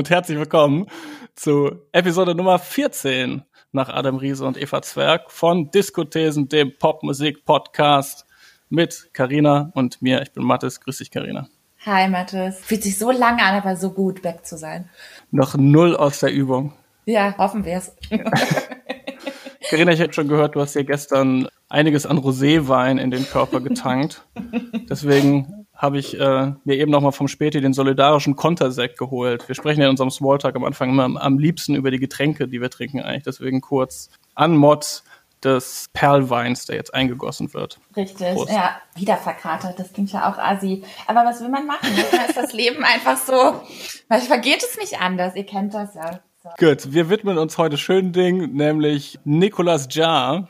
und herzlich willkommen zu Episode Nummer 14 nach Adam Riese und Eva Zwerg von Diskothesen, dem Popmusik-Podcast mit Karina und mir. Ich bin Mathis. Grüß dich, Karina. Hi, Mathis. Fühlt sich so lange an, aber so gut, weg zu sein. Noch null aus der Übung. Ja, hoffen wir's. Karina, ich hätte schon gehört, du hast ja gestern einiges an Roséwein in den Körper getankt. Deswegen habe ich äh, mir eben nochmal vom Späti den solidarischen Kontersekt geholt. Wir sprechen ja in unserem Smalltalk am Anfang immer am, am liebsten über die Getränke, die wir trinken eigentlich. Deswegen kurz an Mod des Perlweins, der jetzt eingegossen wird. Richtig, Prost. ja, wieder verkratert, das klingt ja auch assi. Aber was will man machen? Manchmal ist das Leben einfach so, manchmal geht es nicht anders, ihr kennt das ja. So. Gut, wir widmen uns heute schönen Ding, nämlich Nicolas Jar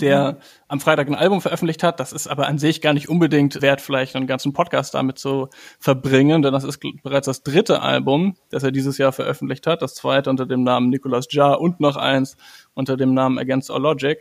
der mhm. am Freitag ein Album veröffentlicht hat. Das ist aber an sich gar nicht unbedingt wert, vielleicht einen ganzen Podcast damit zu verbringen, denn das ist bereits das dritte Album, das er dieses Jahr veröffentlicht hat. Das zweite unter dem Namen Nicolas Jar und noch eins unter dem Namen Against All Logic.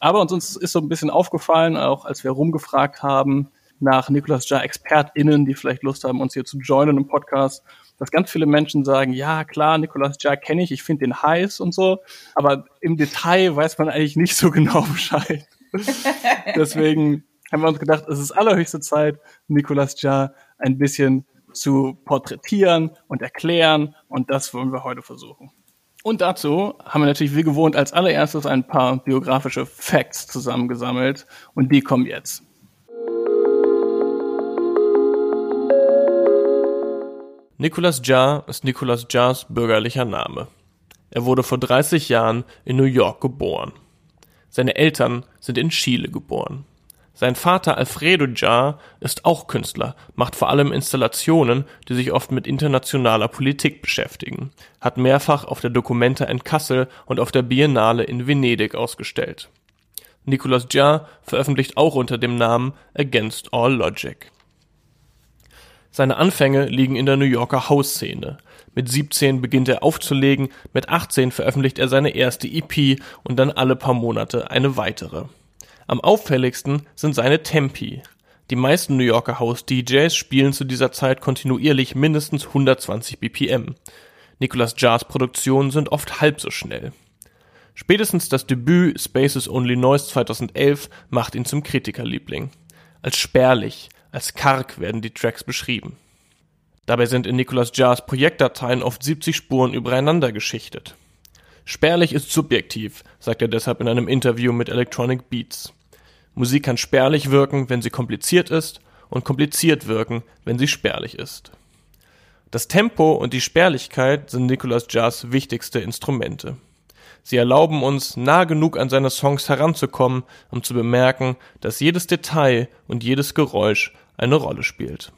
Aber uns ist so ein bisschen aufgefallen, auch als wir rumgefragt haben nach Nicolas Jar ExpertInnen, die vielleicht Lust haben, uns hier zu joinen im Podcast, dass ganz viele Menschen sagen, ja klar, Nicolas Jack kenne ich, ich finde den heiß und so, aber im Detail weiß man eigentlich nicht so genau Bescheid. Deswegen haben wir uns gedacht, es ist allerhöchste Zeit, Nicolas Jar ein bisschen zu porträtieren und erklären und das wollen wir heute versuchen. Und dazu haben wir natürlich wie gewohnt als allererstes ein paar biografische Facts zusammengesammelt und die kommen jetzt. Nicolas Jar ist Nicolas Jars bürgerlicher Name. Er wurde vor 30 Jahren in New York geboren. Seine Eltern sind in Chile geboren. Sein Vater Alfredo Jar ist auch Künstler, macht vor allem Installationen, die sich oft mit internationaler Politik beschäftigen, hat mehrfach auf der Documenta in Kassel und auf der Biennale in Venedig ausgestellt. Nicolas Jar veröffentlicht auch unter dem Namen Against All Logic. Seine Anfänge liegen in der New Yorker House-Szene. Mit 17 beginnt er aufzulegen, mit 18 veröffentlicht er seine erste EP und dann alle paar Monate eine weitere. Am auffälligsten sind seine Tempi. Die meisten New Yorker House-DJs spielen zu dieser Zeit kontinuierlich mindestens 120 BPM. Nicolas Jars Produktionen sind oft halb so schnell. Spätestens das Debüt Spaces Only Noise 2011 macht ihn zum Kritikerliebling. Als spärlich, als karg werden die Tracks beschrieben. Dabei sind in Nicolas Jars Projektdateien oft 70 Spuren übereinander geschichtet. Spärlich ist subjektiv, sagt er deshalb in einem Interview mit Electronic Beats. Musik kann spärlich wirken, wenn sie kompliziert ist, und kompliziert wirken, wenn sie spärlich ist. Das Tempo und die Spärlichkeit sind Nicolas Jars wichtigste Instrumente. Sie erlauben uns, nah genug an seine Songs heranzukommen, um zu bemerken, dass jedes Detail und jedes Geräusch eine Rolle spielt.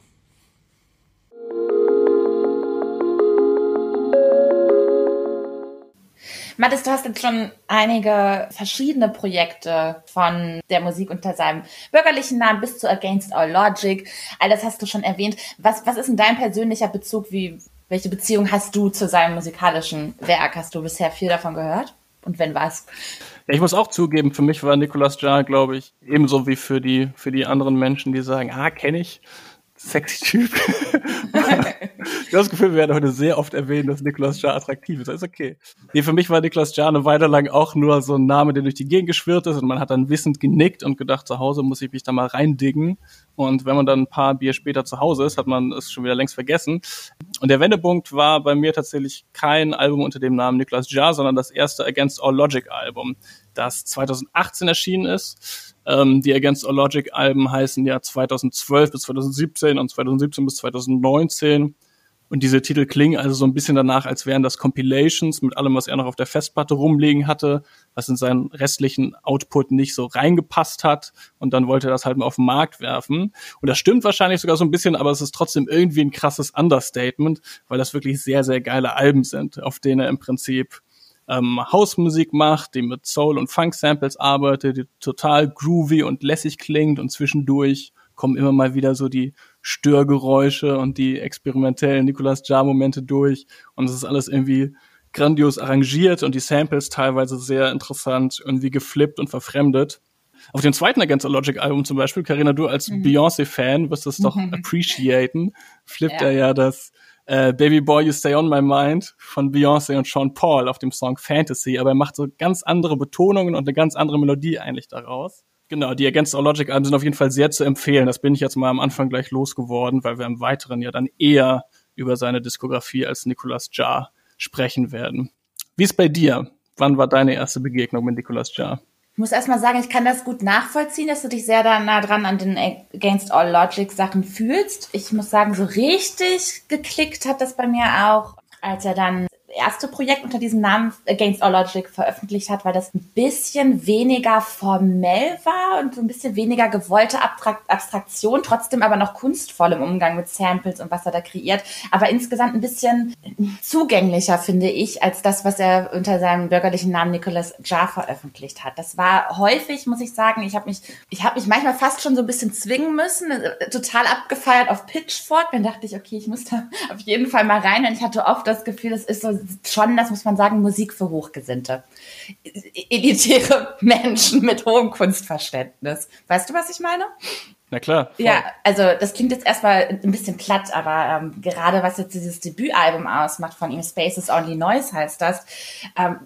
Mathis, du hast jetzt schon einige verschiedene Projekte von der Musik unter seinem bürgerlichen Namen bis zu Against All Logic. All das hast du schon erwähnt. Was, was ist denn dein persönlicher Bezug? Wie, welche Beziehung hast du zu seinem musikalischen Werk? Hast du bisher viel davon gehört? Und wenn was? Ja, ich muss auch zugeben, für mich war Nicolas Jar, glaube ich, ebenso wie für die, für die anderen Menschen, die sagen, ah, kenne ich, sexy Typ. ich habe das Gefühl, wir werden heute sehr oft erwähnen, dass Nicolas Jar attraktiv ist. Das ist okay. Nee, für mich war Nicolas Jar eine Weile lang auch nur so ein Name, der durch die Gegend geschwirrt ist und man hat dann wissend genickt und gedacht, zu Hause muss ich mich da mal reindiggen. Und wenn man dann ein paar Bier später zu Hause ist, hat man es schon wieder längst vergessen. Und der Wendepunkt war bei mir tatsächlich kein Album unter dem Namen Nicolas Jar, sondern das erste Against All Logic Album, das 2018 erschienen ist ähm, die Against All Logic Alben heißen ja 2012 bis 2017 und 2017 bis 2019. Und diese Titel klingen also so ein bisschen danach, als wären das Compilations mit allem, was er noch auf der Festplatte rumliegen hatte, was in seinen restlichen Output nicht so reingepasst hat. Und dann wollte er das halt mal auf den Markt werfen. Und das stimmt wahrscheinlich sogar so ein bisschen, aber es ist trotzdem irgendwie ein krasses Understatement, weil das wirklich sehr, sehr geile Alben sind, auf denen er im Prinzip ähm, Hausmusik macht, die mit Soul- und Funk-Samples arbeitet, die total groovy und lässig klingt und zwischendurch kommen immer mal wieder so die Störgeräusche und die experimentellen Nicolas Jar-Momente durch und es ist alles irgendwie grandios arrangiert und die Samples teilweise sehr interessant, irgendwie geflippt und verfremdet. Auf dem zweiten Against Logic Album zum Beispiel, Carina, du als mhm. Beyoncé-Fan wirst es doch mhm. appreciaten, flippt ja. er ja das äh, Baby Boy You Stay On My Mind von Beyoncé und Sean Paul auf dem Song Fantasy, aber er macht so ganz andere Betonungen und eine ganz andere Melodie eigentlich daraus. Genau, die Against All Logic Alben sind auf jeden Fall sehr zu empfehlen. Das bin ich jetzt mal am Anfang gleich losgeworden, weil wir im Weiteren ja dann eher über seine Diskografie als Nicolas Jar sprechen werden. Wie ist bei dir? Wann war deine erste Begegnung mit Nicolas Jar? Ich muss erstmal sagen, ich kann das gut nachvollziehen, dass du dich sehr da nah dran an den Against All Logic Sachen fühlst. Ich muss sagen, so richtig geklickt hat das bei mir auch, als er dann erste Projekt unter diesem Namen Against All Logic veröffentlicht hat, weil das ein bisschen weniger formell war und so ein bisschen weniger gewollte Abstraktion, trotzdem aber noch kunstvoll im Umgang mit Samples und was er da kreiert, aber insgesamt ein bisschen zugänglicher, finde ich, als das, was er unter seinem bürgerlichen Namen Nicholas Jar veröffentlicht hat. Das war häufig, muss ich sagen, ich habe mich, ich habe mich manchmal fast schon so ein bisschen zwingen müssen, äh, total abgefeiert auf Pitchfork. Dann dachte ich, okay, ich muss da auf jeden Fall mal rein. Und ich hatte oft das Gefühl, das ist so schon, das muss man sagen, Musik für Hochgesinnte. Elitäre Menschen mit hohem Kunstverständnis. Weißt du, was ich meine? Na klar. Voll. Ja, also das klingt jetzt erstmal ein bisschen platt, aber ähm, gerade was jetzt dieses Debütalbum ausmacht von ihm, Spaces Only Noise heißt das, ähm,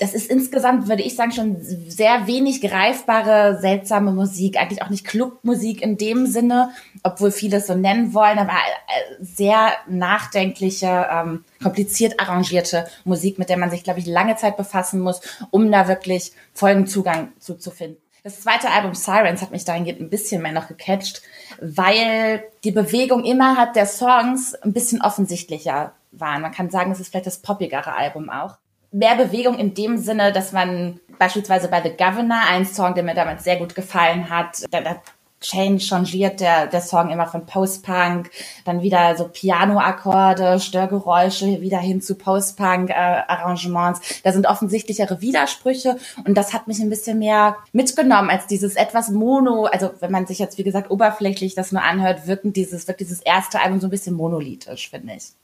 das ist insgesamt, würde ich sagen, schon sehr wenig greifbare, seltsame Musik. Eigentlich auch nicht Clubmusik in dem Sinne, obwohl viele es so nennen wollen, aber äh, sehr nachdenkliche, ähm, kompliziert arrangierte Musik, mit der man sich, glaube ich, lange Zeit befassen muss, um da wirklich vollen Zugang zu, zu finden. Das zweite Album Sirens hat mich dahingehend ein bisschen mehr noch gecatcht, weil die Bewegung innerhalb der Songs ein bisschen offensichtlicher waren. Man kann sagen, es ist vielleicht das poppigere Album auch mehr Bewegung in dem Sinne, dass man beispielsweise bei The Governor, ein Song, der mir damals sehr gut gefallen hat, da, da Change changiert der, der Song immer von Post-Punk, dann wieder so Piano-Akkorde, Störgeräusche, wieder hin zu Post-Punk-Arrangements. Äh, da sind offensichtlichere Widersprüche und das hat mich ein bisschen mehr mitgenommen als dieses etwas Mono, also wenn man sich jetzt, wie gesagt, oberflächlich das nur anhört, wirkt dieses, wirkt dieses erste Album so ein bisschen monolithisch, finde ich.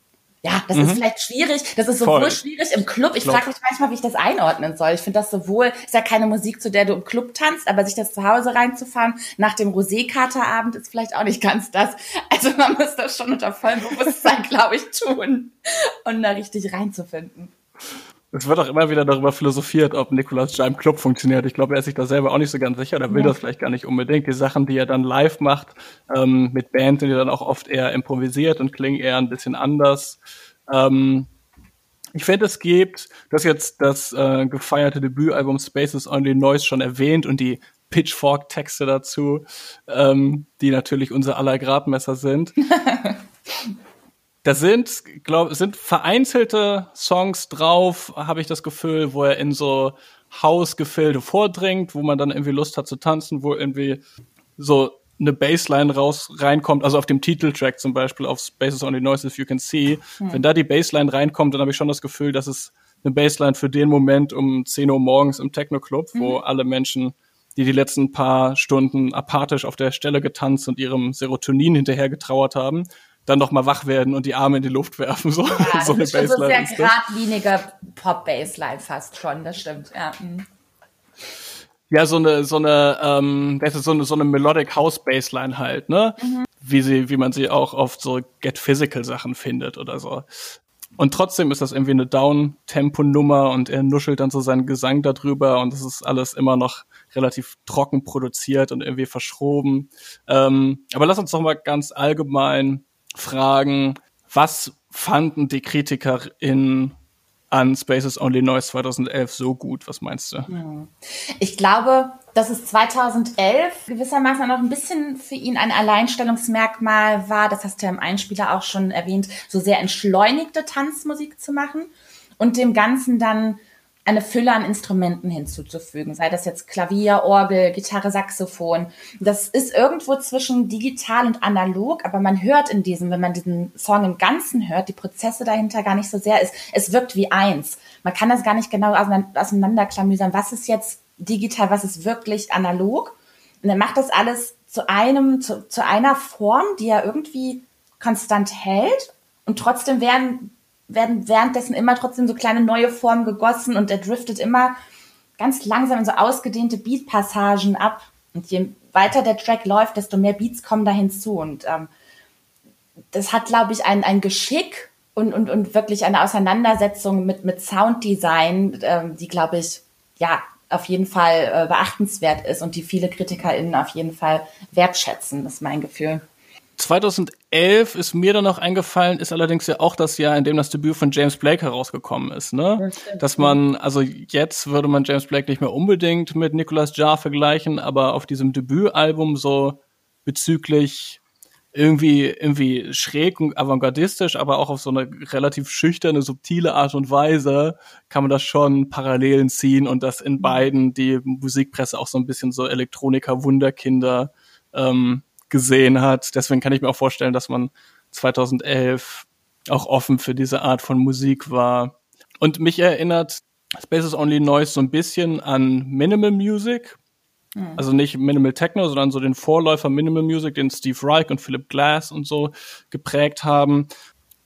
Ja, das mhm. ist vielleicht schwierig. Das ist sowohl Voll. schwierig im Club. Ich frage mich manchmal, wie ich das einordnen soll. Ich finde das sowohl, ist ja keine Musik, zu der du im Club tanzt, aber sich das zu Hause reinzufahren nach dem Rosé-Katerabend ist vielleicht auch nicht ganz das. Also man muss das schon unter vollem Bewusstsein, glaube ich, tun, um da richtig reinzufinden. Es wird auch immer wieder darüber philosophiert, ob Nicolas Ja im Club funktioniert. Ich glaube, er ist sich da selber auch nicht so ganz sicher. Er will ja. das vielleicht gar nicht unbedingt. Die Sachen, die er dann live macht, ähm, mit Band, sind ja dann auch oft eher improvisiert und klingen eher ein bisschen anders. Ähm, ich finde, es gibt, das jetzt das äh, gefeierte Debütalbum Spaces Only Noise schon erwähnt und die Pitchfork-Texte dazu, ähm, die natürlich unser aller Gradmesser sind. Da sind, glaube sind vereinzelte Songs drauf, habe ich das Gefühl, wo er in so Hausgefilde vordringt, wo man dann irgendwie Lust hat zu tanzen, wo irgendwie so eine Bassline raus reinkommt, also auf dem Titeltrack zum Beispiel auf Spaces Only Noises You Can See, hm. wenn da die Bassline reinkommt, dann habe ich schon das Gefühl, dass es eine Bassline für den Moment um 10 Uhr morgens im Techno Club, mhm. wo alle Menschen, die die letzten paar Stunden apathisch auf der Stelle getanzt und ihrem Serotonin hinterher getrauert haben, dann noch mal wach werden und die Arme in die Luft werfen. So, ja, so eine ist Bassline. So sehr geradliniger Pop-Bassline fast schon, das stimmt. Ja, mhm. ja so eine so eine ähm, das ist so eine so eine Melodic House Bassline halt, ne? Mhm. Wie sie wie man sie auch oft so Get Physical Sachen findet oder so. Und trotzdem ist das irgendwie eine Down-Tempo-Nummer und er nuschelt dann so seinen Gesang darüber und es ist alles immer noch relativ trocken produziert und irgendwie verschroben. Ähm, aber lass uns doch mal ganz allgemein fragen, was fanden die KritikerInnen an Spaces Only Noise 2011 so gut? Was meinst du? Ich glaube, dass es 2011 gewissermaßen noch ein bisschen für ihn ein Alleinstellungsmerkmal war, das hast du ja im Einspieler auch schon erwähnt, so sehr entschleunigte Tanzmusik zu machen und dem Ganzen dann eine Fülle an Instrumenten hinzuzufügen, sei das jetzt Klavier, Orgel, Gitarre, Saxophon. Das ist irgendwo zwischen digital und analog, aber man hört in diesem, wenn man diesen Song im Ganzen hört, die Prozesse dahinter gar nicht so sehr ist. Es wirkt wie eins. Man kann das gar nicht genau auseinanderklamüsern, was ist jetzt digital, was ist wirklich analog. Und er macht das alles zu einem, zu, zu einer Form, die er irgendwie konstant hält und trotzdem werden werden währenddessen immer trotzdem so kleine neue Formen gegossen und er driftet immer ganz langsam in so ausgedehnte Beatpassagen ab. Und je weiter der Track läuft, desto mehr Beats kommen da hinzu. Und ähm, das hat, glaube ich, ein, ein Geschick und, und, und wirklich eine Auseinandersetzung mit, mit Sounddesign, ähm, die, glaube ich, ja, auf jeden Fall äh, beachtenswert ist und die viele KritikerInnen auf jeden Fall wertschätzen, ist mein Gefühl. 2011 ist mir dann noch eingefallen, ist allerdings ja auch das Jahr, in dem das Debüt von James Blake herausgekommen ist, ne? Dass man, also jetzt würde man James Blake nicht mehr unbedingt mit Nicolas Jarre vergleichen, aber auf diesem Debütalbum so bezüglich irgendwie, irgendwie schräg und avantgardistisch, aber auch auf so eine relativ schüchterne, subtile Art und Weise kann man das schon Parallelen ziehen und dass in mhm. beiden die Musikpresse auch so ein bisschen so Elektroniker-Wunderkinder ähm, gesehen hat. Deswegen kann ich mir auch vorstellen, dass man 2011 auch offen für diese Art von Musik war. Und mich erinnert Spaces Only Noise so ein bisschen an Minimal Music. Mhm. Also nicht Minimal Techno, sondern so den Vorläufer Minimal Music, den Steve Reich und Philip Glass und so geprägt haben.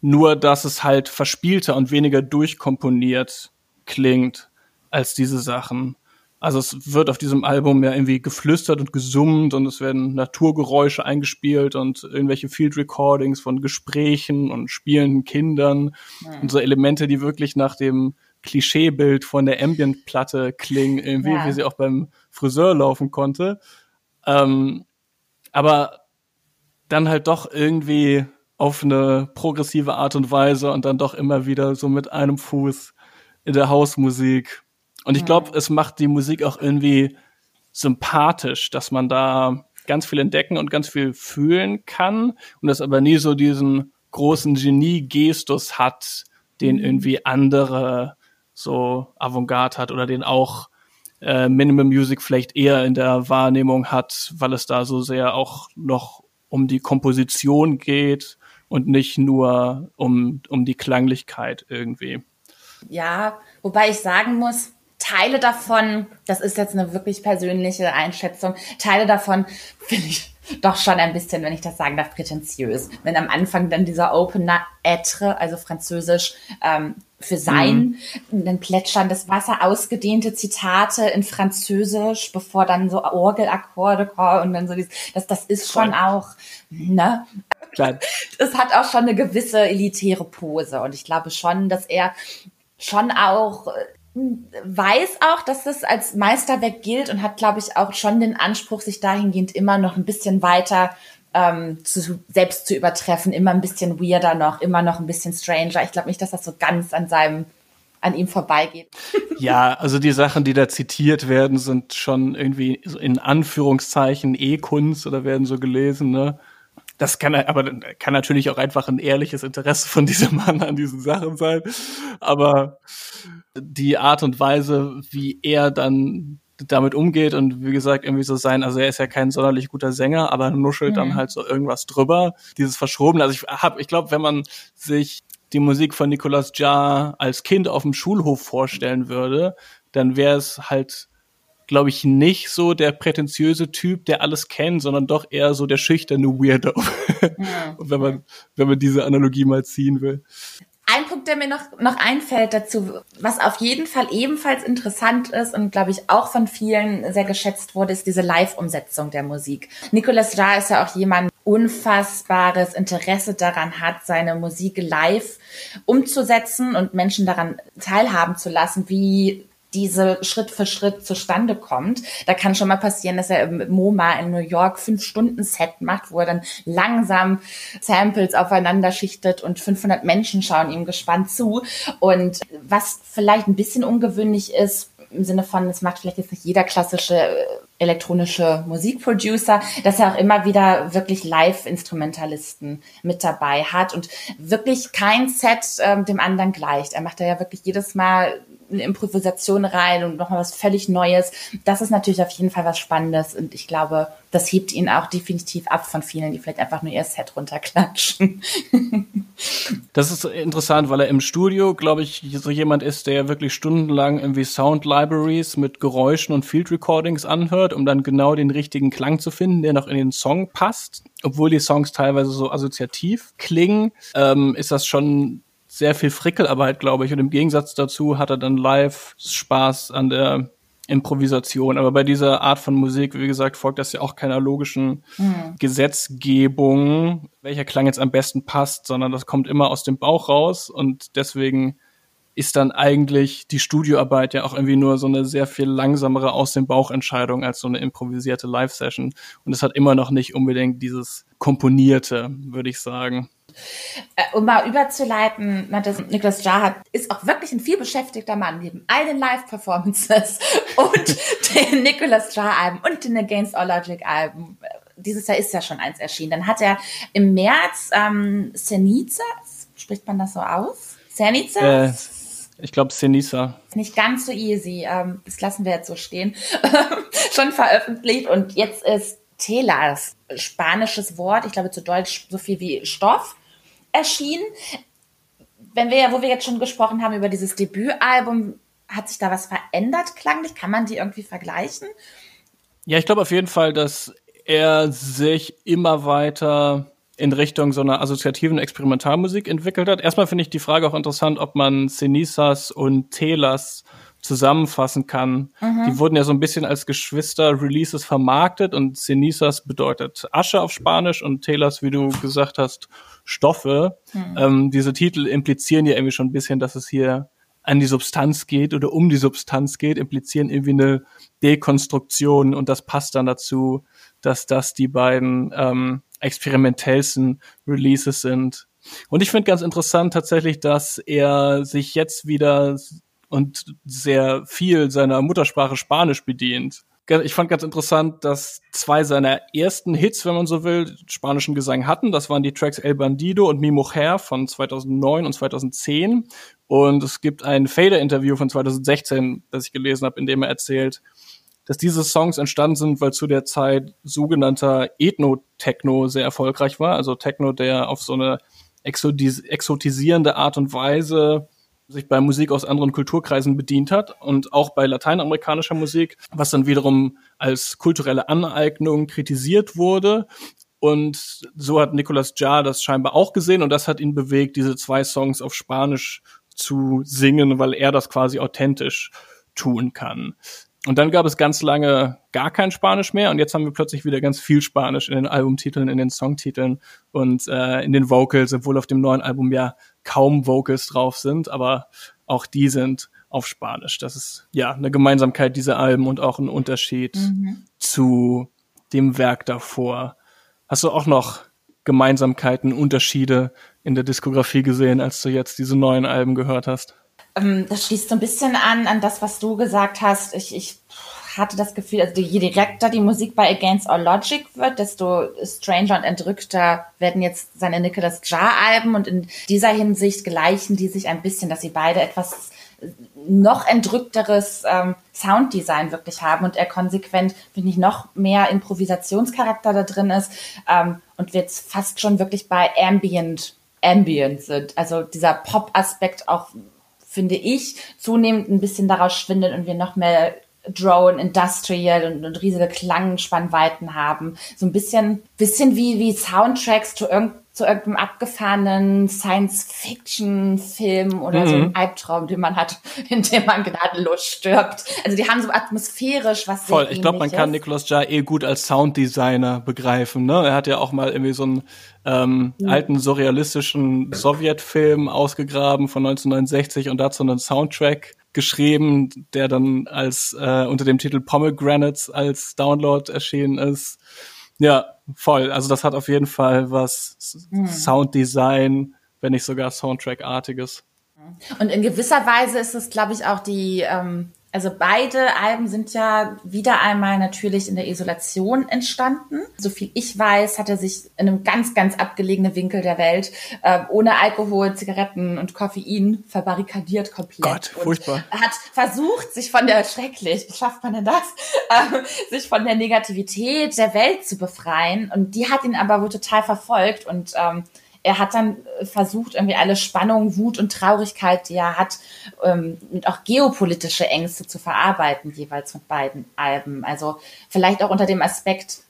Nur, dass es halt verspielter und weniger durchkomponiert klingt als diese Sachen. Also es wird auf diesem Album ja irgendwie geflüstert und gesummt und es werden Naturgeräusche eingespielt und irgendwelche Field Recordings von Gesprächen und spielenden Kindern mhm. und so Elemente, die wirklich nach dem Klischeebild von der Ambient-Platte klingen, irgendwie, ja. wie sie auch beim Friseur laufen konnte. Ähm, aber dann halt doch irgendwie auf eine progressive Art und Weise und dann doch immer wieder so mit einem Fuß in der Hausmusik und ich glaube, es macht die Musik auch irgendwie sympathisch, dass man da ganz viel entdecken und ganz viel fühlen kann und das aber nie so diesen großen Genie-Gestus hat, den mhm. irgendwie andere so Avantgarde hat oder den auch äh, Minimum Music vielleicht eher in der Wahrnehmung hat, weil es da so sehr auch noch um die Komposition geht und nicht nur um, um die Klanglichkeit irgendwie. Ja, wobei ich sagen muss, Teile davon, das ist jetzt eine wirklich persönliche Einschätzung, Teile davon finde ich doch schon ein bisschen, wenn ich das sagen darf, prätentiös. Wenn am Anfang dann dieser Opener être, also französisch, ähm, für sein, mhm. dann plätschern das Wasser, ausgedehnte Zitate in Französisch, bevor dann so Orgelakkorde kommen und dann so dieses, das, das ist schon auch, ne? Klar. Das hat auch schon eine gewisse elitäre Pose und ich glaube schon, dass er schon auch weiß auch, dass das als Meisterwerk gilt und hat, glaube ich, auch schon den Anspruch, sich dahingehend immer noch ein bisschen weiter ähm, zu, selbst zu übertreffen, immer ein bisschen weirder noch, immer noch ein bisschen stranger. Ich glaube nicht, dass das so ganz an seinem an ihm vorbeigeht. Ja, also die Sachen, die da zitiert werden, sind schon irgendwie in Anführungszeichen E-Kunst oder werden so gelesen, ne? Das kann aber kann natürlich auch einfach ein ehrliches Interesse von diesem Mann an diesen Sachen sein. Aber die Art und Weise, wie er dann damit umgeht und wie gesagt irgendwie so sein, also er ist ja kein sonderlich guter Sänger, aber nuschelt mhm. dann halt so irgendwas drüber. Dieses Verschrobene, also ich habe, ich glaube, wenn man sich die Musik von Nicolas Jarre als Kind auf dem Schulhof vorstellen würde, dann wäre es halt glaube ich, nicht so der prätentiöse Typ, der alles kennt, sondern doch eher so der schüchterne Weirdo. Ja. wenn man, wenn man diese Analogie mal ziehen will. Ein Punkt, der mir noch, noch einfällt dazu, was auf jeden Fall ebenfalls interessant ist und glaube ich auch von vielen sehr geschätzt wurde, ist diese Live-Umsetzung der Musik. Nicolas Jarre ist ja auch jemand, unfassbares Interesse daran hat, seine Musik live umzusetzen und Menschen daran teilhaben zu lassen, wie diese Schritt für Schritt zustande kommt. Da kann schon mal passieren, dass er im MoMA in New York fünf Stunden Set macht, wo er dann langsam Samples aufeinander schichtet und 500 Menschen schauen ihm gespannt zu. Und was vielleicht ein bisschen ungewöhnlich ist, im Sinne von, es macht vielleicht jetzt nicht jeder klassische äh, elektronische Musikproducer, dass er auch immer wieder wirklich Live-Instrumentalisten mit dabei hat und wirklich kein Set ähm, dem anderen gleicht. Er macht da ja wirklich jedes Mal eine Improvisation rein und nochmal was völlig Neues. Das ist natürlich auf jeden Fall was Spannendes und ich glaube, das hebt ihn auch definitiv ab von vielen, die vielleicht einfach nur ihr Set runterklatschen. Das ist interessant, weil er im Studio, glaube ich, so jemand ist, der wirklich stundenlang irgendwie Sound Libraries mit Geräuschen und Field Recordings anhört, um dann genau den richtigen Klang zu finden, der noch in den Song passt. Obwohl die Songs teilweise so assoziativ klingen, ähm, ist das schon sehr viel Frickelarbeit, glaube ich. Und im Gegensatz dazu hat er dann live Spaß an der Improvisation. Aber bei dieser Art von Musik, wie gesagt, folgt das ja auch keiner logischen mhm. Gesetzgebung, welcher Klang jetzt am besten passt, sondern das kommt immer aus dem Bauch raus und deswegen ist dann eigentlich die Studioarbeit ja auch irgendwie nur so eine sehr viel langsamere aus dem Bauch Entscheidung als so eine improvisierte Live-Session. Und es hat immer noch nicht unbedingt dieses Komponierte, würde ich sagen. Äh, um mal überzuleiten, Niklas Jar ist auch wirklich ein viel beschäftigter Mann, neben all den Live-Performances und den Nicholas Jar-Alben und den Against All Logic-Alben. Dieses Jahr ist ja schon eins erschienen. Dann hat er im März ähm, Senica, spricht man das so aus? Senica? Äh, ich glaube, Senisa. Nicht ganz so easy. Ähm, das lassen wir jetzt so stehen. schon veröffentlicht und jetzt ist Telas, spanisches Wort, ich glaube zu Deutsch so viel wie Stoff erschienen. Wenn wir, wo wir jetzt schon gesprochen haben über dieses Debütalbum, hat sich da was verändert klanglich? Kann man die irgendwie vergleichen? Ja, ich glaube auf jeden Fall, dass er sich immer weiter in Richtung so einer assoziativen Experimentalmusik entwickelt hat. Erstmal finde ich die Frage auch interessant, ob man Cenisas und Telas zusammenfassen kann. Mhm. Die wurden ja so ein bisschen als Geschwister-Releases vermarktet und Cenizas bedeutet Asche auf Spanisch und Telas, wie du gesagt hast, Stoffe. Mhm. Ähm, diese Titel implizieren ja irgendwie schon ein bisschen, dass es hier an die Substanz geht oder um die Substanz geht, implizieren irgendwie eine Dekonstruktion und das passt dann dazu, dass das die beiden ähm, experimentellsten Releases sind. Und ich finde ganz interessant tatsächlich, dass er sich jetzt wieder und sehr viel seiner Muttersprache Spanisch bedient. Ich fand ganz interessant, dass zwei seiner ersten Hits, wenn man so will, spanischen Gesang hatten. Das waren die Tracks El Bandido und Mi Mujer von 2009 und 2010. Und es gibt ein Fader-Interview von 2016, das ich gelesen habe, in dem er erzählt, dass diese Songs entstanden sind, weil zu der Zeit sogenannter Ethno-Techno sehr erfolgreich war. Also Techno, der auf so eine exotisierende Art und Weise sich bei Musik aus anderen Kulturkreisen bedient hat und auch bei lateinamerikanischer Musik, was dann wiederum als kulturelle Aneignung kritisiert wurde. Und so hat Nicolas Jar das scheinbar auch gesehen und das hat ihn bewegt, diese zwei Songs auf Spanisch zu singen, weil er das quasi authentisch tun kann. Und dann gab es ganz lange gar kein Spanisch mehr und jetzt haben wir plötzlich wieder ganz viel Spanisch in den Albumtiteln, in den Songtiteln und äh, in den Vocals, obwohl auf dem neuen Album ja kaum Vocals drauf sind, aber auch die sind auf Spanisch. Das ist ja eine Gemeinsamkeit dieser Alben und auch ein Unterschied mhm. zu dem Werk davor. Hast du auch noch Gemeinsamkeiten, Unterschiede in der Diskografie gesehen, als du jetzt diese neuen Alben gehört hast? Ähm, das schließt so ein bisschen an, an das, was du gesagt hast. Ich, ich hatte das Gefühl, also je direkter die Musik bei Against All Logic wird, desto stranger und entrückter werden jetzt seine Nicholas Jar-Alben und in dieser Hinsicht gleichen die sich ein bisschen, dass sie beide etwas noch entrückteres ähm, Sounddesign wirklich haben und er konsequent, finde ich, noch mehr Improvisationscharakter da drin ist ähm, und wir jetzt fast schon wirklich bei Ambient, Ambient sind. Also dieser Pop-Aspekt auch finde ich, zunehmend ein bisschen daraus schwindet und wir noch mehr Drone, Industrial und, und riesige Klangspannweiten haben. So ein bisschen, bisschen wie, wie Soundtracks zu, irgend, zu irgendeinem abgefahrenen Science-Fiction-Film oder mhm. so ein Albtraum, den man hat, in dem man gnadenlos stirbt. Also die haben so atmosphärisch was Voll, ich glaube, man kann Nicolas Jar eh gut als Sounddesigner begreifen. Ne? Er hat ja auch mal irgendwie so einen ähm, mhm. alten surrealistischen Sowjetfilm ausgegraben von 1969 und dazu einen Soundtrack geschrieben, der dann als äh, unter dem Titel Pomegranates als Download erschienen ist. Ja, voll. Also das hat auf jeden Fall was mhm. Sounddesign, wenn nicht sogar Soundtrack-artiges. Und in gewisser Weise ist es, glaube ich, auch die ähm, also beide Alben sind ja wieder einmal natürlich in der Isolation entstanden. So viel ich weiß, hat er sich in einem ganz, ganz abgelegenen Winkel der Welt äh, ohne Alkohol, Zigaretten und Koffein verbarrikadiert komplett. Gott, furchtbar. Hat versucht, sich von der schrecklich, wie schafft man denn das, äh, sich von der Negativität der Welt zu befreien. Und die hat ihn aber wohl total verfolgt und ähm, er hat dann äh, versucht, irgendwie alle Spannung, Wut und Traurigkeit, die er hat, ähm, und auch geopolitische Ängste zu verarbeiten, jeweils mit beiden Alben. Also vielleicht auch unter dem Aspekt,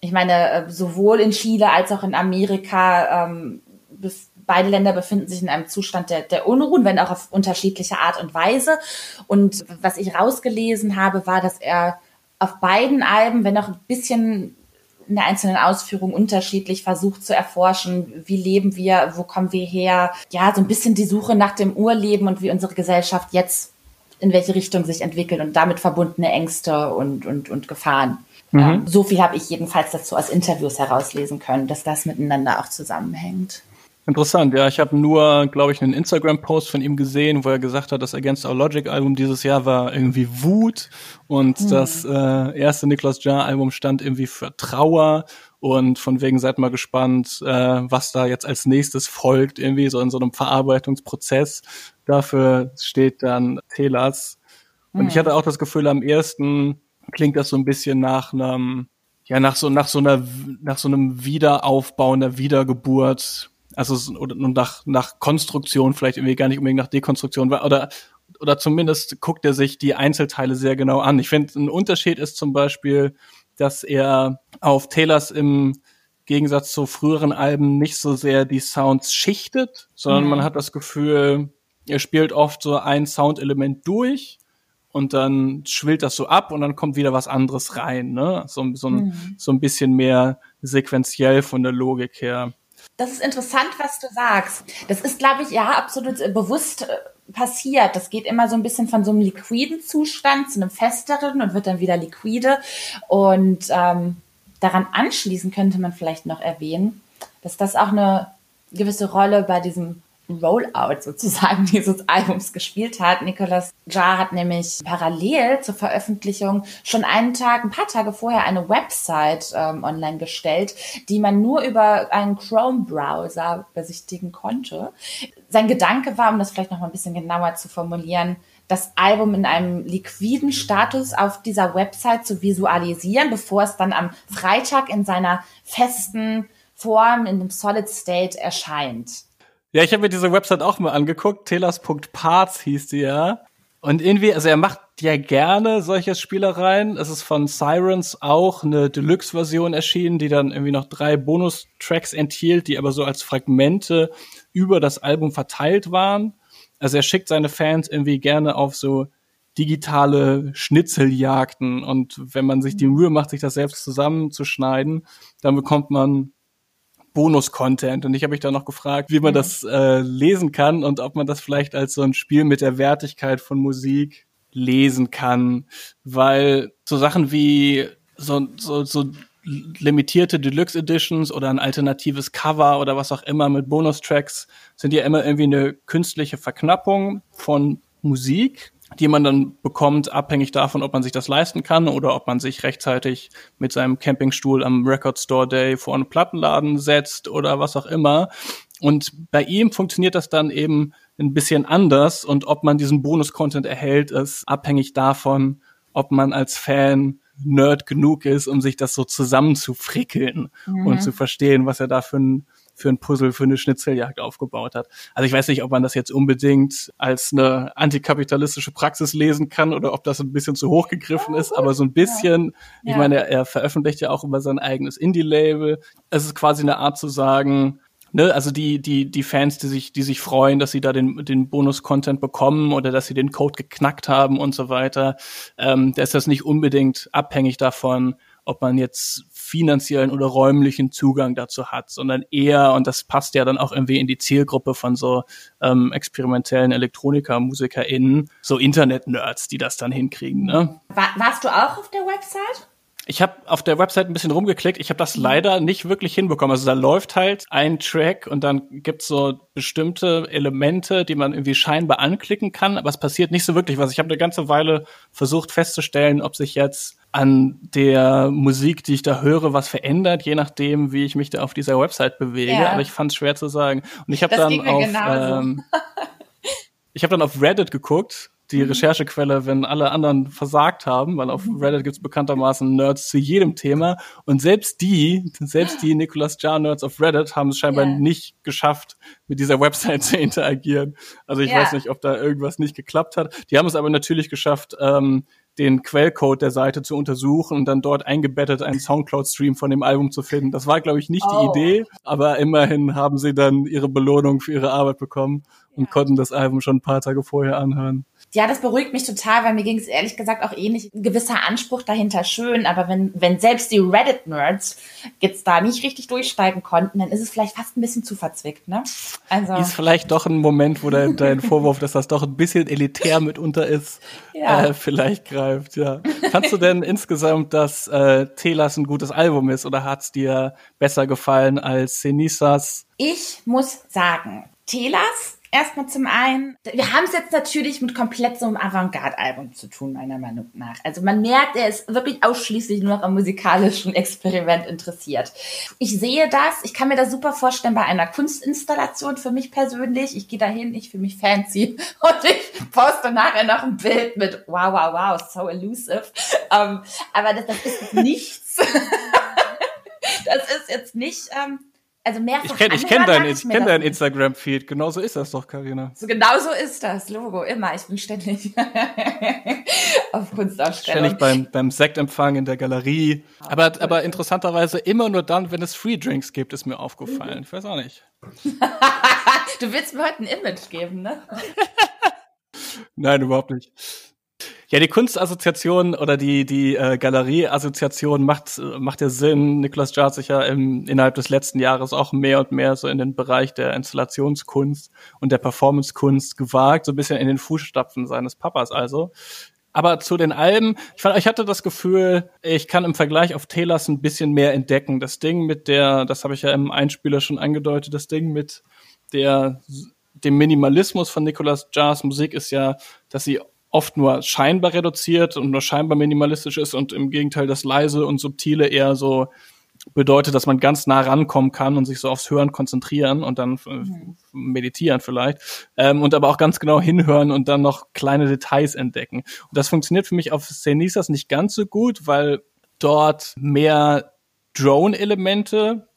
ich meine, äh, sowohl in Chile als auch in Amerika ähm, beide Länder befinden sich in einem Zustand der, der Unruhen, wenn auch auf unterschiedliche Art und Weise. Und was ich rausgelesen habe, war, dass er auf beiden Alben, wenn auch ein bisschen in der einzelnen Ausführung unterschiedlich versucht zu erforschen, wie leben wir, wo kommen wir her. Ja, so ein bisschen die Suche nach dem Urleben und wie unsere Gesellschaft jetzt in welche Richtung sich entwickelt und damit verbundene Ängste und, und, und Gefahren. Mhm. So viel habe ich jedenfalls dazu aus Interviews herauslesen können, dass das miteinander auch zusammenhängt. Interessant, ja. Ich habe nur, glaube ich, einen Instagram-Post von ihm gesehen, wo er gesagt hat, das Against Our Logic-Album dieses Jahr war irgendwie Wut und mhm. das äh, erste Nicholas Jar-Album stand irgendwie für Trauer und von wegen seid mal gespannt, äh, was da jetzt als nächstes folgt, irgendwie so in so einem Verarbeitungsprozess. Dafür steht dann Telas. Und mhm. ich hatte auch das Gefühl, am ersten klingt das so ein bisschen nach einem, ja, nach so, nach so einer, nach so einem Wiederaufbau, einer Wiedergeburt also oder nach, nach Konstruktion, vielleicht irgendwie gar nicht unbedingt nach Dekonstruktion, oder, oder zumindest guckt er sich die Einzelteile sehr genau an. Ich finde, ein Unterschied ist zum Beispiel, dass er auf Taylors im Gegensatz zu früheren Alben nicht so sehr die Sounds schichtet, sondern mhm. man hat das Gefühl, er spielt oft so ein Soundelement durch und dann schwillt das so ab und dann kommt wieder was anderes rein, ne? So, so, ein, mhm. so ein bisschen mehr sequenziell von der Logik her. Das ist interessant, was du sagst. Das ist, glaube ich, ja, absolut äh, bewusst äh, passiert. Das geht immer so ein bisschen von so einem liquiden Zustand zu einem festeren und wird dann wieder liquide. Und ähm, daran anschließend könnte man vielleicht noch erwähnen, dass das auch eine gewisse Rolle bei diesem Rollout sozusagen dieses Albums gespielt hat. Nicolas Jar hat nämlich parallel zur Veröffentlichung schon einen Tag, ein paar Tage vorher eine Website ähm, online gestellt, die man nur über einen Chrome-Browser besichtigen konnte. Sein Gedanke war, um das vielleicht noch mal ein bisschen genauer zu formulieren, das Album in einem liquiden Status auf dieser Website zu visualisieren, bevor es dann am Freitag in seiner festen Form, in dem Solid State erscheint. Ja, ich habe mir diese Website auch mal angeguckt. Telas.parts hieß die ja. Und irgendwie, also er macht ja gerne solche Spielereien. Es ist von Sirens auch eine Deluxe-Version erschienen, die dann irgendwie noch drei Bonustracks enthielt, die aber so als Fragmente über das Album verteilt waren. Also er schickt seine Fans irgendwie gerne auf so digitale Schnitzeljagden und wenn man sich die Mühe macht, sich das selbst zusammenzuschneiden, dann bekommt man Bonus-Content. Und ich habe mich da noch gefragt, wie man ja. das äh, lesen kann und ob man das vielleicht als so ein Spiel mit der Wertigkeit von Musik lesen kann. Weil so Sachen wie so, so, so limitierte Deluxe Editions oder ein alternatives Cover oder was auch immer mit Bonustracks sind ja immer irgendwie eine künstliche Verknappung von Musik die man dann bekommt, abhängig davon, ob man sich das leisten kann oder ob man sich rechtzeitig mit seinem Campingstuhl am Record Store Day vor einen Plattenladen setzt oder was auch immer. Und bei ihm funktioniert das dann eben ein bisschen anders und ob man diesen Bonus-Content erhält, ist abhängig davon, ob man als Fan Nerd genug ist, um sich das so zusammenzufrickeln mhm. und zu verstehen, was er da für ein für ein Puzzle, für eine Schnitzeljagd aufgebaut hat. Also ich weiß nicht, ob man das jetzt unbedingt als eine antikapitalistische Praxis lesen kann oder ob das ein bisschen zu hoch gegriffen ist, aber so ein bisschen, ja. ich meine, er, er veröffentlicht ja auch über sein eigenes Indie-Label. Es ist quasi eine Art zu sagen, Ne, also die, die, die Fans, die sich, die sich freuen, dass sie da den, den Bonus-Content bekommen oder dass sie den Code geknackt haben und so weiter, ähm, da ist das nicht unbedingt abhängig davon, ob man jetzt finanziellen oder räumlichen Zugang dazu hat, sondern eher, und das passt ja dann auch irgendwie in die Zielgruppe von so ähm, experimentellen Elektroniker-MusikerInnen, so Internet-Nerds, die das dann hinkriegen. Ne? War, warst du auch auf der Website? Ich habe auf der Website ein bisschen rumgeklickt. Ich habe das leider nicht wirklich hinbekommen. Also da läuft halt ein Track und dann gibt's so bestimmte Elemente, die man irgendwie scheinbar anklicken kann, aber es passiert nicht so wirklich was. Ich habe eine ganze Weile versucht festzustellen, ob sich jetzt an der Musik, die ich da höre, was verändert, je nachdem, wie ich mich da auf dieser Website bewege. Ja. Aber ich fand es schwer zu sagen. Und ich habe dann auf ähm, ich habe dann auf Reddit geguckt die mhm. Recherchequelle, wenn alle anderen versagt haben, weil auf mhm. Reddit gibt's bekanntermaßen Nerds zu jedem Thema. Und selbst die, selbst die Nicolas Jar Nerds auf Reddit haben es scheinbar yeah. nicht geschafft, mit dieser Website zu interagieren. Also ich yeah. weiß nicht, ob da irgendwas nicht geklappt hat. Die haben es aber natürlich geschafft, ähm, den Quellcode der Seite zu untersuchen und dann dort eingebettet einen Soundcloud-Stream von dem Album zu finden. Das war, glaube ich, nicht oh. die Idee, aber immerhin haben sie dann ihre Belohnung für ihre Arbeit bekommen und ja. konnten das Album schon ein paar Tage vorher anhören. Ja, das beruhigt mich total, weil mir ging es ehrlich gesagt auch ähnlich. Ein gewisser Anspruch dahinter schön, aber wenn, wenn selbst die Reddit-Nerds jetzt da nicht richtig durchsteigen konnten, dann ist es vielleicht fast ein bisschen zu verzwickt, ne? Also. Ist vielleicht doch ein Moment, wo dein, dein Vorwurf, dass das doch ein bisschen elitär mitunter ist, ja. äh, vielleicht greift, ja. Fandst du denn insgesamt, dass äh, Telas ein gutes Album ist oder hat's dir besser gefallen als Cenisas? Ich muss sagen, Telas Erstmal zum einen, wir haben es jetzt natürlich mit komplett so einem Avantgarde-Album zu tun, meiner Meinung nach. Also man merkt, er ist wirklich ausschließlich nur noch am musikalischen Experiment interessiert. Ich sehe das, ich kann mir das super vorstellen bei einer Kunstinstallation für mich persönlich. Ich gehe dahin, ich fühle mich fancy und ich poste nachher noch ein Bild mit wow, wow, wow, so elusive. Um, ähm, aber das, das ist nichts. das ist jetzt nicht ähm, also mehrfach Ich kenne ich kenn dein, ich kenn dein Instagram-Feed. Genauso ist das doch, Karina. So, genau so ist das. Logo, immer. Ich bin ständig auf Kunstausstellung. Ständig beim, beim Sektempfang in der Galerie. Aber, aber interessanterweise immer nur dann, wenn es Free Drinks gibt, ist mir aufgefallen. Ich weiß auch nicht. du willst mir heute ein Image geben, ne? Nein, überhaupt nicht. Ja, die Kunstassoziation oder die, die äh, Galerieassoziation macht, macht ja Sinn. Niklas Jarre sich ja im, innerhalb des letzten Jahres auch mehr und mehr so in den Bereich der Installationskunst und der Performancekunst gewagt, so ein bisschen in den Fußstapfen seines Papas also. Aber zu den Alben, ich, fand, ich hatte das Gefühl, ich kann im Vergleich auf Taylors ein bisschen mehr entdecken. Das Ding mit der, das habe ich ja im Einspieler schon angedeutet, das Ding mit der dem Minimalismus von Nicolas Jars Musik ist ja, dass sie oft nur scheinbar reduziert und nur scheinbar minimalistisch ist und im Gegenteil das leise und subtile eher so bedeutet, dass man ganz nah rankommen kann und sich so aufs Hören konzentrieren und dann mhm. meditieren vielleicht ähm, und aber auch ganz genau hinhören und dann noch kleine Details entdecken. Und das funktioniert für mich auf Scenisas nicht ganz so gut, weil dort mehr Drone-Elemente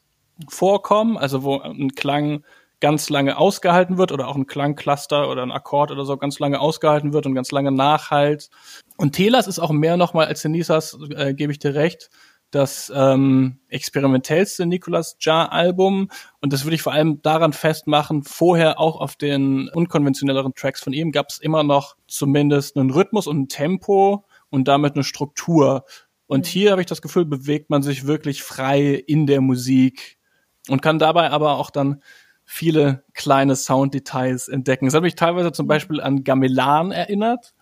vorkommen, also wo ein Klang ganz lange ausgehalten wird oder auch ein Klangcluster oder ein Akkord oder so ganz lange ausgehalten wird und ganz lange nachhalt. Und Telas ist auch mehr nochmal als Denisas, äh, gebe ich dir recht, das ähm, experimentellste Nicolas Jar Album und das würde ich vor allem daran festmachen, vorher auch auf den unkonventionelleren Tracks von ihm gab es immer noch zumindest einen Rhythmus und ein Tempo und damit eine Struktur. Und mhm. hier habe ich das Gefühl, bewegt man sich wirklich frei in der Musik und kann dabei aber auch dann viele kleine Sounddetails entdecken. Das hat mich teilweise zum Beispiel an Gamelan erinnert.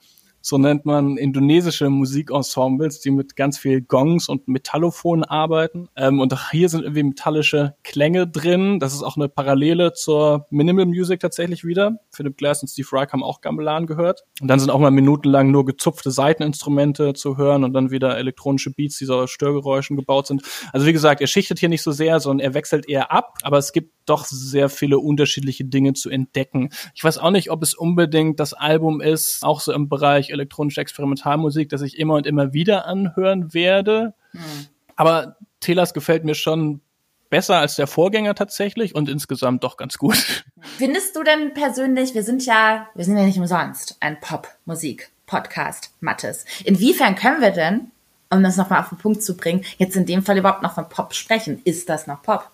So nennt man indonesische Musikensembles, die mit ganz viel Gongs und Metallophonen arbeiten. Ähm, und auch hier sind irgendwie metallische Klänge drin. Das ist auch eine Parallele zur Minimal Music tatsächlich wieder. Philip Glass und Steve Reich haben auch Gamelan gehört. Und dann sind auch mal minutenlang nur gezupfte Seiteninstrumente zu hören und dann wieder elektronische Beats, die so aus Störgeräuschen gebaut sind. Also wie gesagt, er schichtet hier nicht so sehr, sondern er wechselt eher ab. Aber es gibt doch sehr viele unterschiedliche Dinge zu entdecken. Ich weiß auch nicht, ob es unbedingt das Album ist, auch so im Bereich elektronische Experimentalmusik, das ich immer und immer wieder anhören werde. Mhm. Aber Telas gefällt mir schon besser als der Vorgänger tatsächlich und insgesamt doch ganz gut. Findest du denn persönlich, wir sind ja, wir sind ja nicht umsonst ein Pop-Musik-Podcast, Mattes. Inwiefern können wir denn, um das nochmal auf den Punkt zu bringen, jetzt in dem Fall überhaupt noch von Pop sprechen? Ist das noch Pop?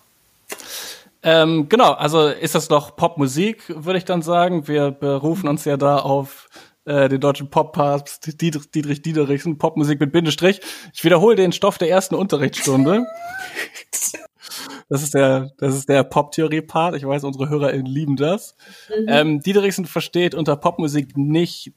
Ähm, genau, also ist das noch Popmusik, würde ich dann sagen. Wir berufen uns ja da auf äh, den deutschen Pop-Papst Dietrich, Dietrich Diederichsen, Popmusik mit Bindestrich. Ich wiederhole den Stoff der ersten Unterrichtsstunde. Das ist der, das ist der Pop-Theorie-Part. Ich weiß, unsere HörerInnen lieben das. Mhm. Ähm, Diederichsen versteht unter Popmusik nicht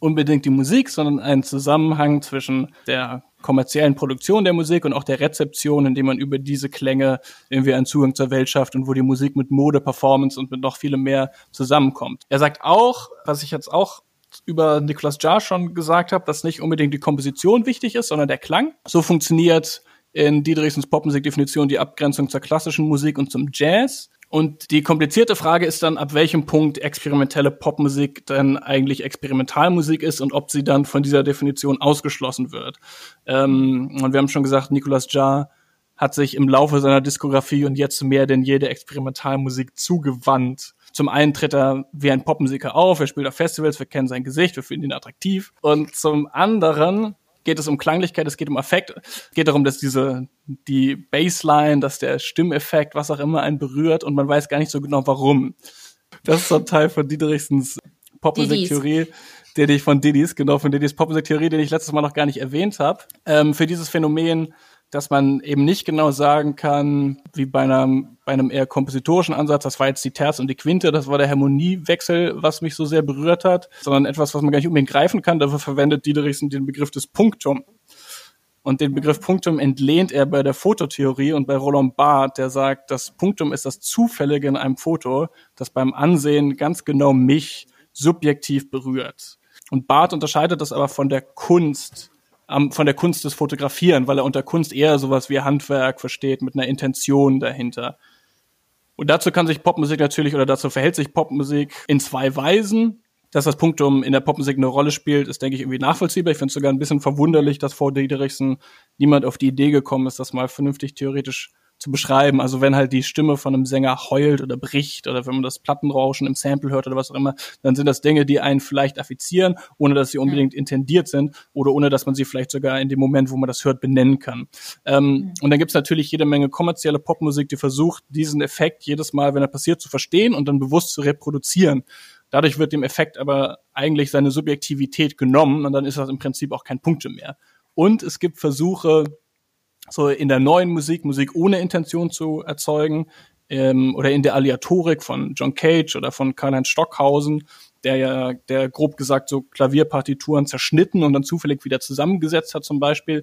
unbedingt die Musik, sondern einen Zusammenhang zwischen der kommerziellen Produktion der Musik und auch der Rezeption, indem man über diese Klänge irgendwie einen Zugang zur Welt schafft und wo die Musik mit Mode, Performance und mit noch vielem mehr zusammenkommt. Er sagt auch, was ich jetzt auch über Nicolas Jar schon gesagt habe, dass nicht unbedingt die Komposition wichtig ist, sondern der Klang. So funktioniert in Diederichsens Popmusikdefinition die Abgrenzung zur klassischen Musik und zum Jazz. Und die komplizierte Frage ist dann, ab welchem Punkt experimentelle Popmusik dann eigentlich Experimentalmusik ist und ob sie dann von dieser Definition ausgeschlossen wird. Ähm, und wir haben schon gesagt, Nicolas Jar hat sich im Laufe seiner Diskografie und jetzt mehr denn jede Experimentalmusik zugewandt. Zum einen tritt er wie ein Popmusiker auf, er spielt auf Festivals, wir kennen sein Gesicht, wir finden ihn attraktiv. Und zum anderen geht es um Klanglichkeit, es geht um Effekt. Es geht darum, dass diese, die Bassline, dass der Stimmeffekt, was auch immer, einen berührt und man weiß gar nicht so genau warum. Das ist so ein Teil von Diederichsens Popmusiktheorie, den ich von Didis, genau, von Didis Popmusiktheorie, den ich letztes Mal noch gar nicht erwähnt habe. Ähm, für dieses Phänomen dass man eben nicht genau sagen kann, wie bei einem, bei einem eher kompositorischen Ansatz, das war jetzt die Terz und die Quinte, das war der Harmoniewechsel, was mich so sehr berührt hat, sondern etwas, was man gar nicht unbedingt greifen kann. Dafür verwendet Diederichsen den Begriff des Punktum. Und den Begriff Punktum entlehnt er bei der Fototheorie und bei Roland Barth, der sagt, das Punktum ist das Zufällige in einem Foto, das beim Ansehen ganz genau mich subjektiv berührt. Und Barth unterscheidet das aber von der Kunst, ähm, von der Kunst des Fotografieren, weil er unter Kunst eher sowas wie Handwerk versteht mit einer Intention dahinter. Und dazu kann sich Popmusik natürlich oder dazu verhält sich Popmusik in zwei Weisen. Dass das Punktum in der Popmusik eine Rolle spielt, ist, denke ich, irgendwie nachvollziehbar. Ich finde es sogar ein bisschen verwunderlich, dass vor Diederichsen niemand auf die Idee gekommen ist, das mal vernünftig theoretisch zu beschreiben. Also wenn halt die Stimme von einem Sänger heult oder bricht oder wenn man das Plattenrauschen im Sample hört oder was auch immer, dann sind das Dinge, die einen vielleicht affizieren, ohne dass sie mhm. unbedingt intendiert sind oder ohne dass man sie vielleicht sogar in dem Moment, wo man das hört, benennen kann. Ähm, mhm. Und dann gibt's natürlich jede Menge kommerzielle Popmusik, die versucht, diesen Effekt jedes Mal, wenn er passiert, zu verstehen und dann bewusst zu reproduzieren. Dadurch wird dem Effekt aber eigentlich seine Subjektivität genommen und dann ist das im Prinzip auch kein Punkte mehr. Und es gibt Versuche, so in der neuen Musik, Musik ohne Intention zu erzeugen, ähm, oder in der Aleatorik von John Cage oder von Karl-Heinz Stockhausen, der ja, der grob gesagt so Klavierpartituren zerschnitten und dann zufällig wieder zusammengesetzt hat zum Beispiel.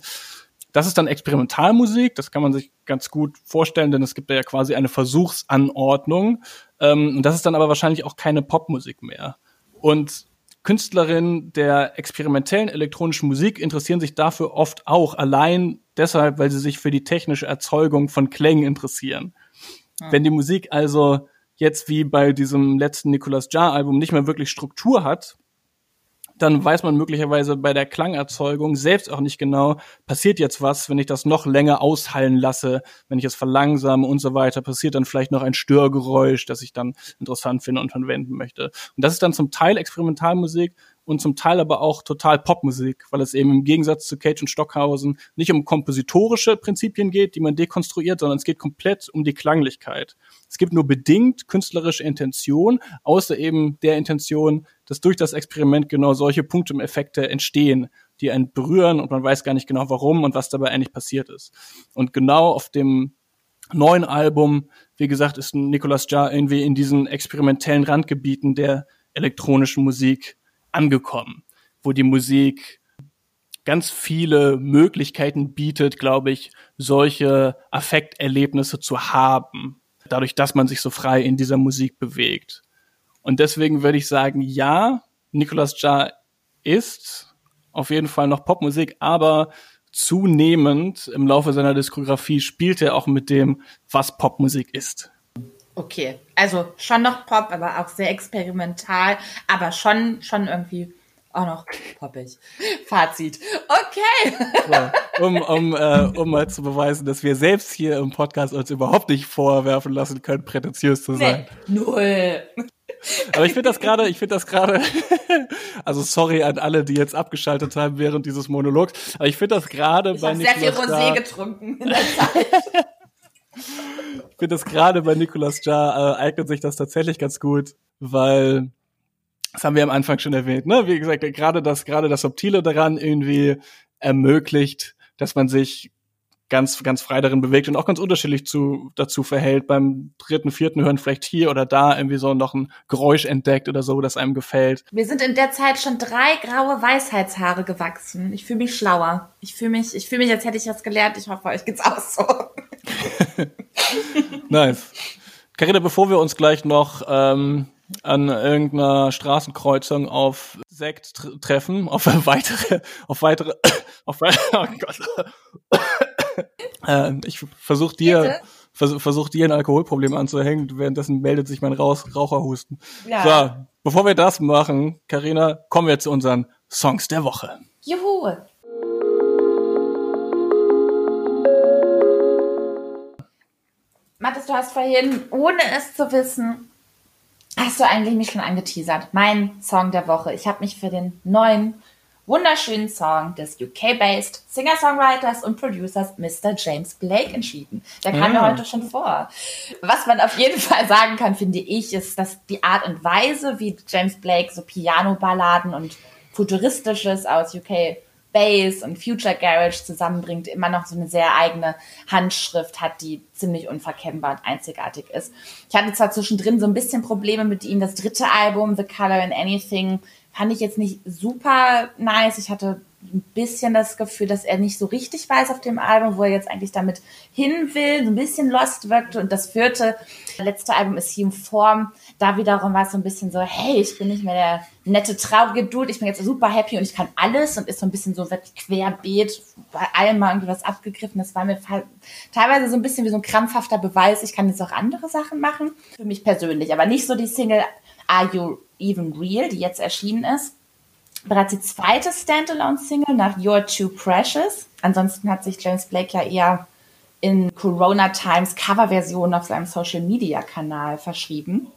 Das ist dann Experimentalmusik, das kann man sich ganz gut vorstellen, denn es gibt ja quasi eine Versuchsanordnung. Ähm, und das ist dann aber wahrscheinlich auch keine Popmusik mehr. Und Künstlerinnen der experimentellen elektronischen Musik interessieren sich dafür oft auch allein deshalb, weil sie sich für die technische Erzeugung von Klängen interessieren. Ja. Wenn die Musik also jetzt wie bei diesem letzten Nicolas Jar Album nicht mehr wirklich Struktur hat, dann weiß man möglicherweise bei der Klangerzeugung selbst auch nicht genau, passiert jetzt was, wenn ich das noch länger aushallen lasse, wenn ich es verlangsame und so weiter, passiert dann vielleicht noch ein Störgeräusch, das ich dann interessant finde und verwenden möchte. Und das ist dann zum Teil Experimentalmusik und zum Teil aber auch total Popmusik, weil es eben im Gegensatz zu Cage und Stockhausen nicht um kompositorische Prinzipien geht, die man dekonstruiert, sondern es geht komplett um die Klanglichkeit. Es gibt nur bedingt künstlerische Intention, außer eben der Intention, dass durch das Experiment genau solche Punktumeffekte entstehen, die einen berühren und man weiß gar nicht genau warum und was dabei eigentlich passiert ist. Und genau auf dem neuen Album, wie gesagt, ist Nicolas Jar irgendwie in diesen experimentellen Randgebieten der elektronischen Musik angekommen, wo die Musik ganz viele Möglichkeiten bietet, glaube ich, solche Affekterlebnisse zu haben, dadurch, dass man sich so frei in dieser Musik bewegt. Und deswegen würde ich sagen, ja, Nicolas Jar ist auf jeden Fall noch Popmusik, aber zunehmend im Laufe seiner Diskografie spielt er auch mit dem, was Popmusik ist. Okay, also schon noch Pop, aber auch sehr experimental, aber schon, schon irgendwie auch noch poppig. Fazit. Okay. So, um, um, äh, um mal zu beweisen, dass wir selbst hier im Podcast uns überhaupt nicht vorwerfen lassen können, prätentiös zu sein. Nee, null. Aber ich finde das gerade, ich finde das gerade, also sorry an alle, die jetzt abgeschaltet haben während dieses Monologs, aber ich finde das gerade bei Niklas sehr viel Rosé getrunken in der Zeit. ich finde das gerade bei Nicolas Jar äh, eignet sich das tatsächlich ganz gut, weil das haben wir am Anfang schon erwähnt, ne? Wie gesagt, gerade das, gerade das Subtile daran irgendwie ermöglicht, dass man sich ganz, ganz frei darin bewegt und auch ganz unterschiedlich zu, dazu verhält. Beim dritten, vierten hören vielleicht hier oder da irgendwie so noch ein Geräusch entdeckt oder so, das einem gefällt. Wir sind in der Zeit schon drei graue Weisheitshaare gewachsen. Ich fühle mich schlauer. Ich fühle mich, ich fühle mich, als hätte ich was gelernt. Ich hoffe, euch geht's auch so. nice. Carina, bevor wir uns gleich noch ähm, an irgendeiner Straßenkreuzung auf Sekt treffen, auf weitere, auf weitere, auf weitere, oh Gott. äh, ich versuche dir, vers versuch dir ein Alkoholproblem anzuhängen, währenddessen meldet sich mein Raus Raucherhusten. Ja. So, bevor wir das machen, Karina, kommen wir zu unseren Songs der Woche. Juhu! Mathis, du hast vorhin, ohne es zu wissen, hast du eigentlich mich schon angeteasert. Mein Song der Woche. Ich habe mich für den neuen, wunderschönen Song des UK-based Singer-Songwriters und Producers Mr. James Blake entschieden. Der kam mir Ah. heute schon vor. Was man auf jeden Fall sagen kann, finde ich, ist, dass die Art und Weise, wie James Blake so Piano-Balladen und Futuristisches aus UK Bass und Future Garage zusammenbringt, immer noch so eine sehr eigene Handschrift hat, die ziemlich unverkennbar und einzigartig ist. Ich hatte zwar zwischendrin so ein bisschen Probleme mit ihm. Das dritte Album, The Color in Anything, fand ich jetzt nicht super nice. Ich hatte ein bisschen das Gefühl, dass er nicht so richtig weiß auf dem Album, wo er jetzt eigentlich damit hin will, so ein bisschen lost wirkte. Und das vierte, letzte Album ist Human Form. Da wiederum war es so ein bisschen so, hey, ich bin nicht mehr der nette, traurige Dude, ich bin jetzt super happy und ich kann alles und ist so ein bisschen so wirklich querbeet, bei allem mal irgendwie was abgegriffen. Das war mir teilweise so ein bisschen wie so ein krampfhafter Beweis, ich kann jetzt auch andere Sachen machen. Für mich persönlich, aber nicht so die Single Are You Even Real, die jetzt erschienen ist bereits die zweite Standalone-Single nach You're Too Precious. Ansonsten hat sich James Blake ja eher in Corona Times Coverversion auf seinem Social Media Kanal verschrieben.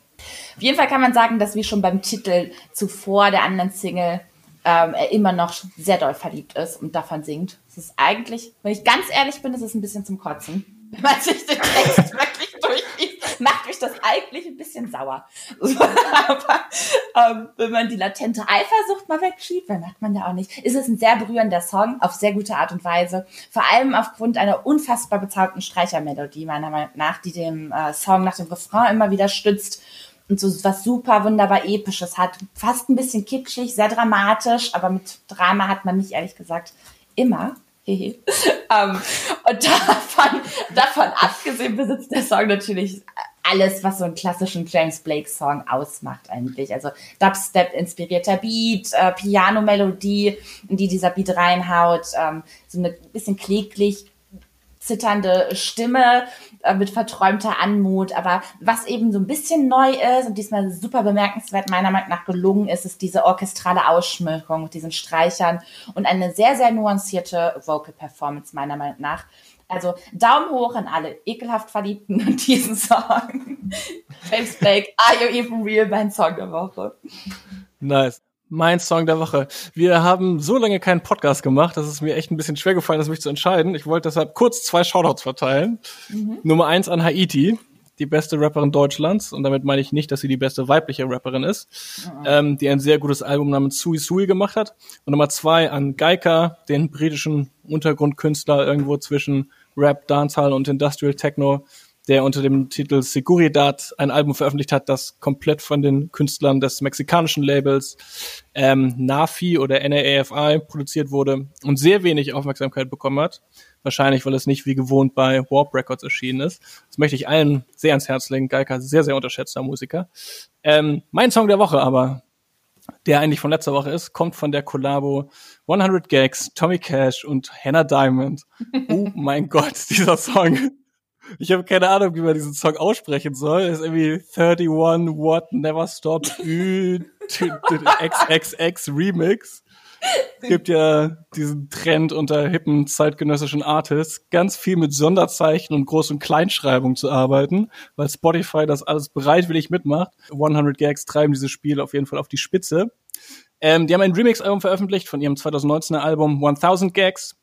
Auf jeden Fall kann man sagen, dass wie schon beim Titel zuvor der anderen Single ähm, er immer noch sehr doll verliebt ist und davon singt. Es ist eigentlich, wenn ich ganz ehrlich bin, ist es ein bisschen zum Kotzen. Wenn man sich den Text wirklich durchliest, macht mich das eigentlich ein bisschen sauer. Aber ähm, wenn man die latente Eifersucht mal wegschiebt, dann macht man ja auch nicht. Ist es ein sehr berührender Song, auf sehr gute Art und Weise. Vor allem aufgrund einer unfassbar bezauberten Streichermelodie, meiner Meinung nach, die dem äh, Song nach dem Refrain immer wieder stützt und so was super wunderbar episches hat. Fast ein bisschen kitschig, sehr dramatisch, aber mit Drama hat man nicht ehrlich gesagt immer. Hehe. ähm, und davon, davon abgesehen besitzt der Song natürlich alles, was so einen klassischen James Blake Song ausmacht eigentlich. Also Dubstep inspirierter Beat, äh, Piano Melodie, in die dieser Beat reinhaut, ähm, so eine bisschen kläglich zitternde Stimme äh, mit verträumter Anmut. Aber was eben so ein bisschen neu ist und diesmal super bemerkenswert meiner Meinung nach gelungen ist, ist diese orchestrale Ausschmückung mit diesen Streichern und eine sehr, sehr nuancierte Vocal Performance meiner Meinung nach. Also Daumen hoch an alle ekelhaft Verliebten in diesen Song. James Blake, Are You Even Real? Mein Song der Woche. Nice. Mein Song der Woche. Wir haben so lange keinen Podcast gemacht, dass es mir echt ein bisschen schwer gefallen ist, mich zu entscheiden. Ich wollte deshalb kurz zwei Shoutouts verteilen. Nummer eins an Haiti, die beste Rapperin Deutschlands. Und damit meine ich nicht, dass sie die beste weibliche Rapperin ist, ähm, die ein sehr gutes Album namens Sui Sui gemacht hat. Und Nummer zwei an Geika, den britischen Untergrundkünstler irgendwo zwischen Rap, Dancehall und Industrial Techno, der unter dem Titel Seguridad ein Album veröffentlicht hat, das komplett von den Künstlern des mexikanischen Labels ähm, NAFI oder NAAFI produziert wurde und sehr wenig Aufmerksamkeit bekommen hat. Wahrscheinlich, weil es nicht wie gewohnt bei Warp Records erschienen ist. Das möchte ich allen sehr ans Herz legen. Geika, sehr, sehr unterschätzter Musiker. Ähm, mein Song der Woche aber, der eigentlich von letzter Woche ist, kommt von der Kollabo 100 Gags, Tommy Cash und Hannah Diamond. Oh mein Gott, dieser Song. Ich habe keine Ahnung, wie man diesen Song aussprechen soll. Das ist irgendwie 31 What Never Stop XXX Remix. Gibt ja diesen Trend unter hippen zeitgenössischen Artists, ganz viel mit Sonderzeichen und Groß- und Kleinschreibung zu arbeiten, weil Spotify das alles bereitwillig mitmacht. 100 Gags treiben dieses Spiel auf jeden Fall auf die Spitze. Ähm, die haben ein Remix-Album veröffentlicht von ihrem 2019er Album 1000 Gags.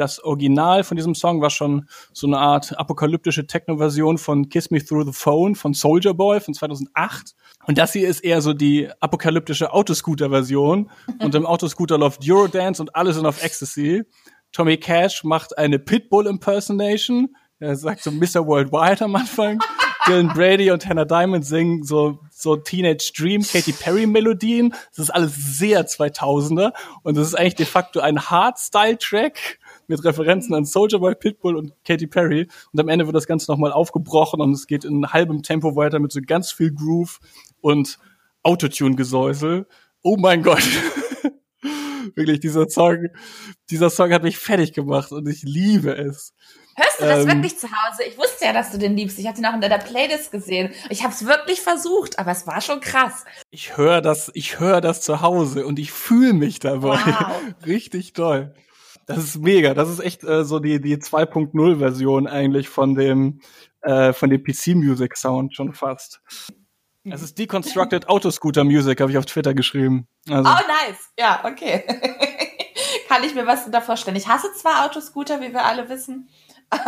Das Original von diesem Song war schon so eine Art apokalyptische Techno-Version von Kiss Me Through the Phone von Soldier Boy von 2008. Und das hier ist eher so die apokalyptische Autoscooter-Version. Und im Autoscooter läuft Eurodance und alle sind auf Ecstasy. Tommy Cash macht eine Pitbull-Impersonation. Er sagt so Mr. Worldwide am Anfang. Dylan Brady und Hannah Diamond singen so, so Teenage Dream, Katy Perry Melodien. Das ist alles sehr 2000er. Und das ist eigentlich de facto ein Hardstyle-Track mit Referenzen an Soldier Boy, Pitbull und Katy Perry. Und am Ende wird das Ganze nochmal aufgebrochen und es geht in halbem Tempo weiter mit so ganz viel Groove und Autotune-Gesäusel. Oh mein Gott. Wirklich, dieser Song, dieser Song hat mich fertig gemacht und ich liebe es. Hörst du das Ähm. wirklich zu Hause? Ich wusste ja, dass du den liebst. Ich hatte ihn auch in deiner Playlist gesehen. Ich habe es wirklich versucht, aber es war schon krass. Ich höre das, ich höre das zu Hause und ich fühle mich dabei. Wow. Richtig toll. Das ist mega. Das ist echt äh, so die, die 2.0 Version eigentlich von dem äh, dem PC-Music-Sound schon fast. Es ist Deconstructed Autoscooter Music, habe ich auf Twitter geschrieben. Also. Oh, nice. Ja, okay. Kann ich mir was da vorstellen. Ich hasse zwar Autoscooter, wie wir alle wissen.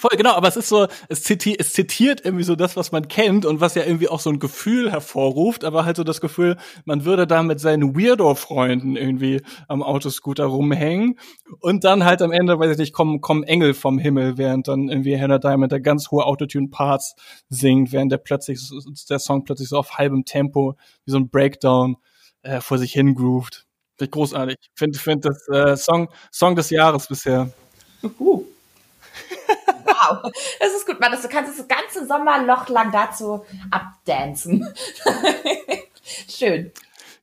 Voll, genau, aber es ist so, es zitiert, es zitiert irgendwie so das, was man kennt und was ja irgendwie auch so ein Gefühl hervorruft, aber halt so das Gefühl, man würde da mit seinen Weirdo-Freunden irgendwie am Autoscooter rumhängen und dann halt am Ende, weiß ich nicht, kommen, kommen Engel vom Himmel, während dann irgendwie Hannah Diamond der ganz hohe Autotune-Parts singt, während der plötzlich, der Song plötzlich so auf halbem Tempo, wie so ein Breakdown, äh, vor sich hin groovt. Finde ich großartig. Finde, finde das äh, Song, Song des Jahres bisher. Uh. Wow, das ist gut, man. Du kannst das ganze Sommerloch lang dazu abdancen. Schön.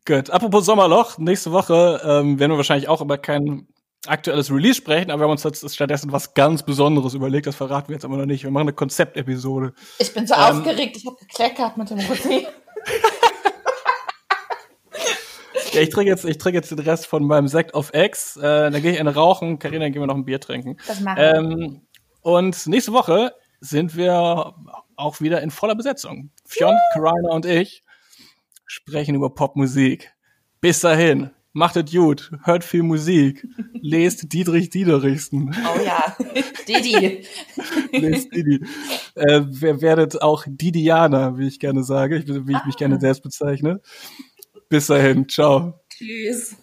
Gut. Apropos Sommerloch, nächste Woche ähm, werden wir wahrscheinlich auch über kein aktuelles Release sprechen, aber wir haben uns jetzt stattdessen was ganz Besonderes überlegt. Das verraten wir jetzt aber noch nicht. Wir machen eine Konzeptepisode. Ich bin so ähm, aufgeregt. Ich habe gekleckert mit dem Rosé. ja, ich trinke jetzt, ich trinke jetzt den Rest von meinem Sekt auf Ex. Äh, dann gehe ich eine rauchen. Karina, dann gehen wir noch ein Bier trinken. Das machen wir. Ähm, und nächste Woche sind wir auch wieder in voller Besetzung. Fionn, Karina und ich sprechen über Popmusik. Bis dahin, macht es gut, hört viel Musik, lest Dietrich Diederichsen. Oh ja, Didi. lest Didi. Äh, werdet auch Didianer, wie ich gerne sage, wie ich mich gerne ah. selbst bezeichne. Bis dahin, ciao. Tschüss.